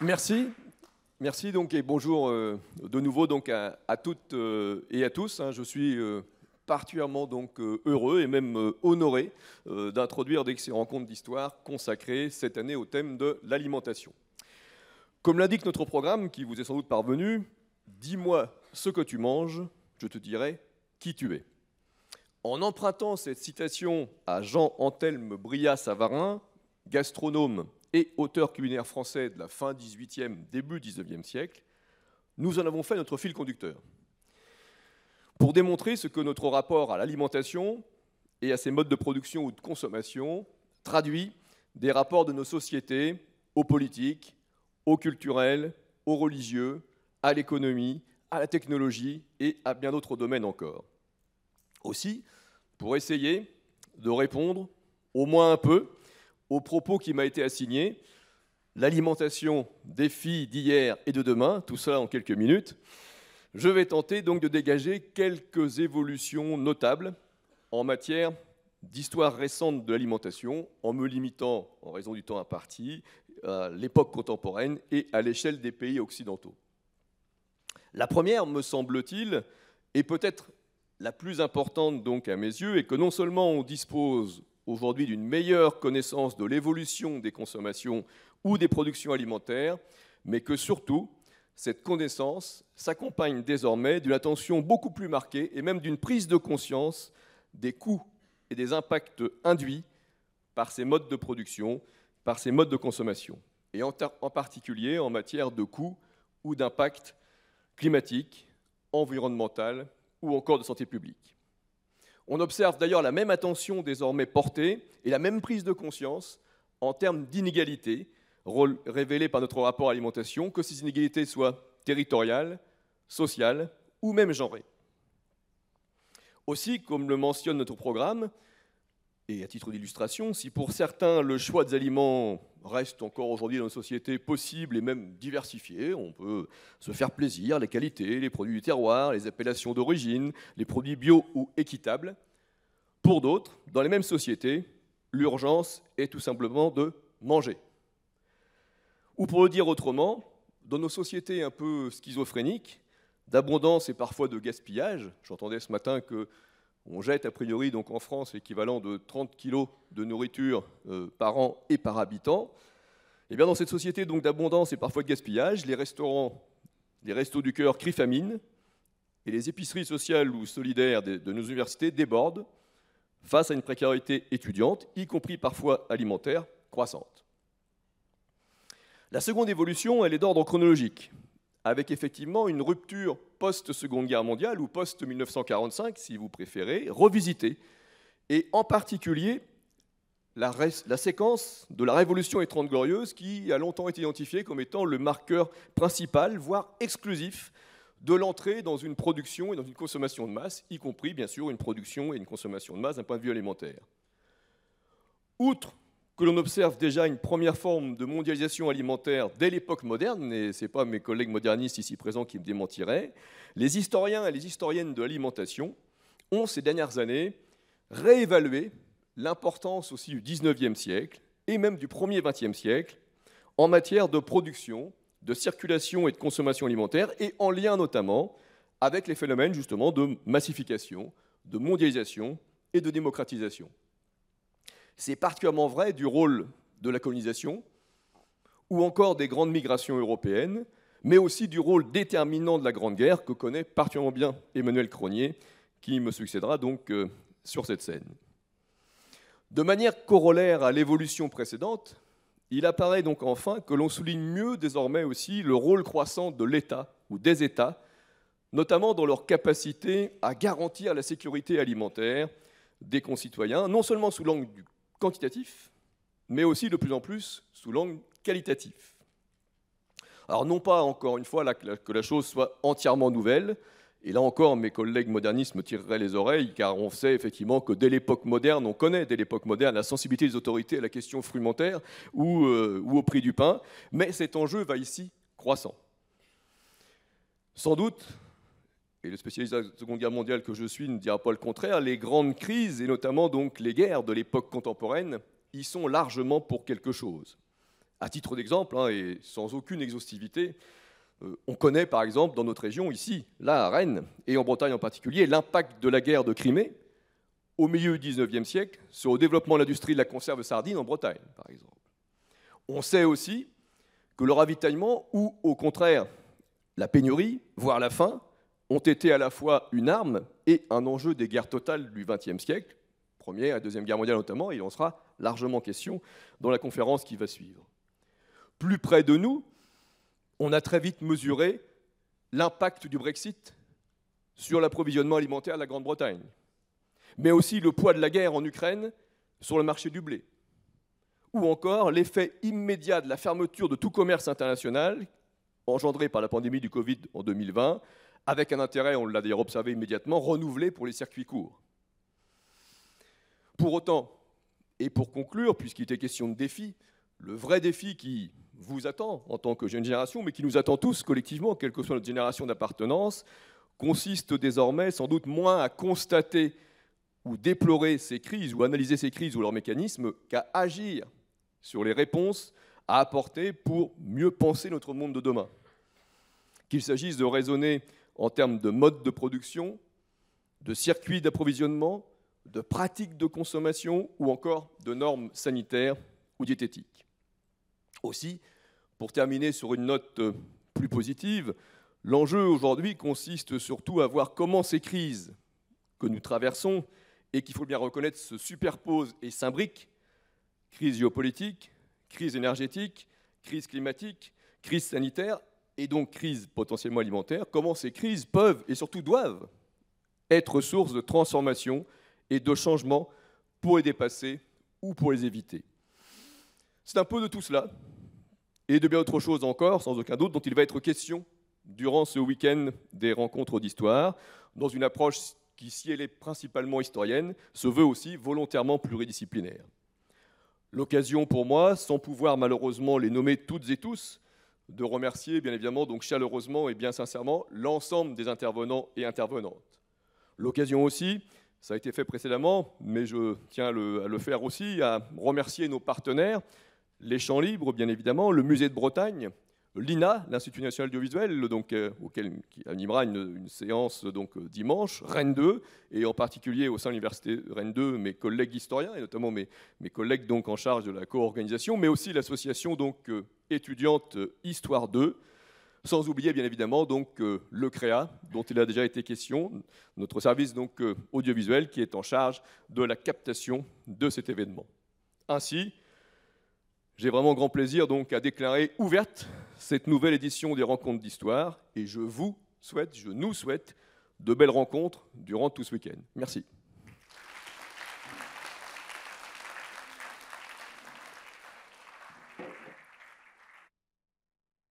Merci. Merci donc et bonjour euh, de nouveau donc à, toutes euh, et à tous. Hein. Je suis euh, particulièrement donc heureux et même honoré d'introduire ces rencontres d'histoire consacrées cette année au thème de l'alimentation. Comme l'indique notre programme, qui vous est sans doute parvenu, dis-moi ce que tu manges, je te dirai qui tu es. En empruntant cette citation à Jean Anthelme Brillat-Savarin, gastronome et auteur culinaire français de la fin 18e, début 19e siècle, nous en avons fait notre fil conducteur. Pour démontrer ce que notre rapport à l'alimentation et à ses modes de production ou de consommation traduit des rapports de nos sociétés aux politiques, aux culturels, aux religieux, à l'économie, à la technologie et à bien d'autres domaines encore. Aussi, pour essayer de répondre au moins un peu au propos qui m'a été assigné, l'alimentation des filles d'hier et de demain, tout ça en quelques minutes, je vais tenter donc de dégager quelques évolutions notables en matière d'histoire récente de l'alimentation, en me limitant, en raison du temps imparti, à l'époque contemporaine et à l'échelle des pays occidentaux. La première, me semble-t-il, est peut-être la plus importante donc à mes yeux, est que non seulement on dispose aujourd'hui d'une meilleure connaissance de l'évolution des consommations ou des productions alimentaires, mais que surtout, cette connaissance s'accompagne désormais d'une attention beaucoup plus marquée et même d'une prise de conscience des coûts et des impacts induits par ces modes de production, par ces modes de consommation, et en, particulier en matière de coûts ou d'impact climatique, environnemental ou encore de santé publique. On observe d'ailleurs la même attention désormais portée et la même prise de conscience en termes d'inégalités révélées par notre rapport à l'alimentation, que ces inégalités soient territoriales, sociales ou même genrées. Aussi, comme le mentionne notre programme, et à titre d'illustration, si pour certains le choix des aliments reste encore aujourd'hui dans nos sociétés possible et même diversifié, on peut se faire plaisir, les qualités, les produits du terroir, les appellations d'origine, les produits bio ou équitables. Pour d'autres, dans les mêmes sociétés, l'urgence est tout simplement de manger. Ou pour le dire autrement, dans nos sociétés un peu schizophréniques, d'abondance et parfois de gaspillage, j'entendais ce matin que on jette a priori donc en France l'équivalent de 30 kg de nourriture euh, par an et par habitant. Eh bien dans cette société donc d'abondance et parfois de gaspillage, les restaurants, les restos du cœur crient famine et les épiceries sociales ou solidaires de nos universités débordent face à une précarité étudiante, y compris parfois alimentaire, croissante. La seconde évolution, elle est d'ordre chronologique avec effectivement une rupture post-Seconde Guerre mondiale ou post-1945, si vous préférez, revisitée, et en particulier la, séquence de la Révolution et Trente Glorieuses qui a longtemps été identifiée comme étant le marqueur principal, voire exclusif, de l'entrée dans une production et dans une consommation de masse, y compris bien sûr une production et une consommation de masse d'un point de vue alimentaire. Outre que l'on observe déjà une première forme de mondialisation alimentaire dès l'époque moderne, et ce n'est pas mes collègues modernistes ici présents qui me démentiraient, les historiens et les historiennes de l'alimentation ont ces dernières années réévalué l'importance aussi du 19e siècle et même du premier 20e siècle en matière de production, de circulation et de consommation alimentaire, et en lien notamment avec les phénomènes justement de massification, de mondialisation et de démocratisation. C'est particulièrement vrai du rôle de la colonisation ou encore des grandes migrations européennes, mais aussi du rôle déterminant de la Grande Guerre que connaît particulièrement bien Emmanuel Cronier, qui me succédera donc euh, sur cette scène. De manière corollaire à l'évolution précédente, il apparaît donc enfin que l'on souligne mieux désormais aussi le rôle croissant de l'État ou des États, notamment dans leur capacité à garantir la sécurité alimentaire des concitoyens, non seulement sous l'angle du quantitatif, mais aussi de plus en plus sous l'angle qualitatif. Alors non pas, encore une fois, que la chose soit entièrement nouvelle, et là encore, mes collègues modernistes me tireraient les oreilles, car on sait effectivement que dès l'époque moderne, on connaît dès l'époque moderne la sensibilité des autorités à la question frumentaire ou, euh, ou au prix du pain, mais cet enjeu va ici croissant. Sans doute, et le spécialiste de la Seconde Guerre mondiale que je suis ne dira pas le contraire, les grandes crises, et notamment donc les guerres de l'époque contemporaine, y sont largement pour quelque chose. À titre d'exemple, hein, et sans aucune exhaustivité, on connaît par exemple dans notre région, ici, là à Rennes, et en Bretagne en particulier, l'impact de la guerre de Crimée au milieu du XIXe siècle sur le développement de l'industrie de la conserve sardine en Bretagne, par exemple. On sait aussi que le ravitaillement, ou au contraire la pénurie, voire la faim, ont été à la fois une arme et un enjeu des guerres totales du XXe siècle, Première et Deuxième Guerre mondiale notamment, et il en sera largement question dans la conférence qui va suivre. Plus près de nous, on a très vite mesuré l'impact du Brexit sur l'approvisionnement alimentaire de la Grande-Bretagne, mais aussi le poids de la guerre en Ukraine sur le marché du blé, ou encore l'effet immédiat de la fermeture de tout commerce international engendré par la pandémie du Covid en 2020, avec un intérêt, on l'a d'ailleurs observé immédiatement, renouvelé pour les circuits courts. Pour autant, et pour conclure, puisqu'il était question de défi, le vrai défi qui vous attend en tant que jeune génération, mais qui nous attend tous collectivement, quelle que soit notre génération d'appartenance, consiste désormais sans doute moins à constater ou déplorer ces crises ou analyser ces crises ou leurs mécanismes qu'à agir sur les réponses à apporter pour mieux penser notre monde de demain. Qu'il s'agisse de raisonner en termes de mode de production, de circuits d'approvisionnement, de pratiques de consommation ou encore de normes sanitaires ou diététiques. Aussi, pour terminer sur une note plus positive, l'enjeu aujourd'hui consiste surtout à voir comment ces crises que nous traversons et qu'il faut bien reconnaître se superposent et s'imbriquent, crise géopolitique, crise énergétique, crise climatique, crise sanitaire et donc crise potentiellement alimentaire, comment ces crises peuvent et surtout doivent être source de transformation et de changement pour les dépasser ou pour les éviter? C'est un peu de tout cela, et de bien autre chose encore, sans aucun doute, dont il va être question durant ce week-end des rencontres d'histoire, dans une approche qui, si elle est principalement historienne, se veut aussi volontairement pluridisciplinaire. L'occasion pour moi, sans pouvoir malheureusement les nommer toutes et tous, de remercier bien évidemment donc chaleureusement et bien sincèrement l'ensemble des intervenants et intervenantes. L'occasion aussi, ça a été fait précédemment, mais je tiens à le faire aussi, à remercier nos partenaires, les Champs Libres bien évidemment, le Musée de Bretagne, l'INA, l'Institut national audiovisuel, donc, euh, auquel, qui animera une, séance donc, euh, dimanche, Rennes 2, et en particulier au sein de l'Université Rennes 2, mes collègues historiens, et notamment mes, collègues donc, en charge de la co-organisation, mais aussi l'association donc, euh, étudiante Histoire 2, sans oublier bien évidemment donc, le CREA, dont il a déjà été question, notre service donc, audiovisuel qui est en charge de la captation de cet événement. Ainsi, j'ai vraiment grand plaisir donc à déclarer ouverte cette nouvelle édition des rencontres d'histoire et je vous souhaite, je nous souhaite de belles rencontres durant tout ce week-end. Merci.